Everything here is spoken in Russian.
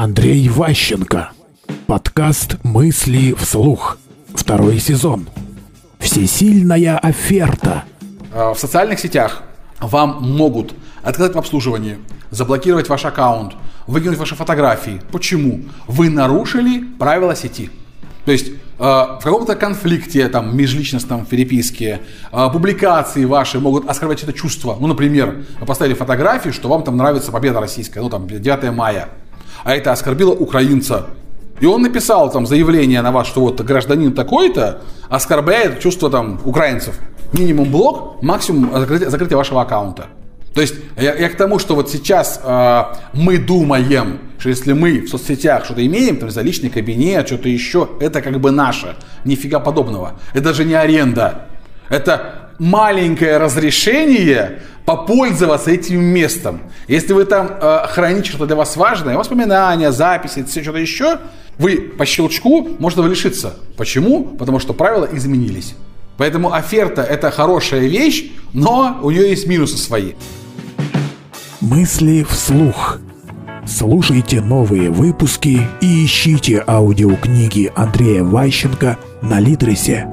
Андрей Ващенко. Подкаст «Мысли вслух». Второй сезон. Всесильная оферта. Э, В социальных сетях вам могут отказать в обслуживании, заблокировать ваш аккаунт, выкинуть ваши фотографии. Почему? Вы нарушили правила сети. То есть э, в каком-то конфликте, там, межличностном, переписке, э, публикации ваши могут оскорблять это чувство. Ну, например, вы поставили фотографию, что вам там нравится победа российская, ну, там, 9 мая. А это оскорбило украинца. И он написал там заявление на вас, что вот гражданин такой-то оскорбляет чувство там украинцев. Минимум блок, максимум закрытие, закрытие вашего аккаунта. То есть я, я к тому, что вот сейчас э, мы думаем, что если мы в соцсетях что-то имеем, там за личный кабинет, что-то еще, это как бы наше. Нифига подобного. Это даже не аренда. Это маленькое разрешение попользоваться этим местом. Если вы там э, храните что-то для вас важное, воспоминания, записи, все что-то еще, вы по щелчку можно лишиться. Почему? Потому что правила изменились. Поэтому оферта это хорошая вещь, но у нее есть минусы свои. Мысли вслух. Слушайте новые выпуски и ищите аудиокниги Андрея Ващенко на Литресе.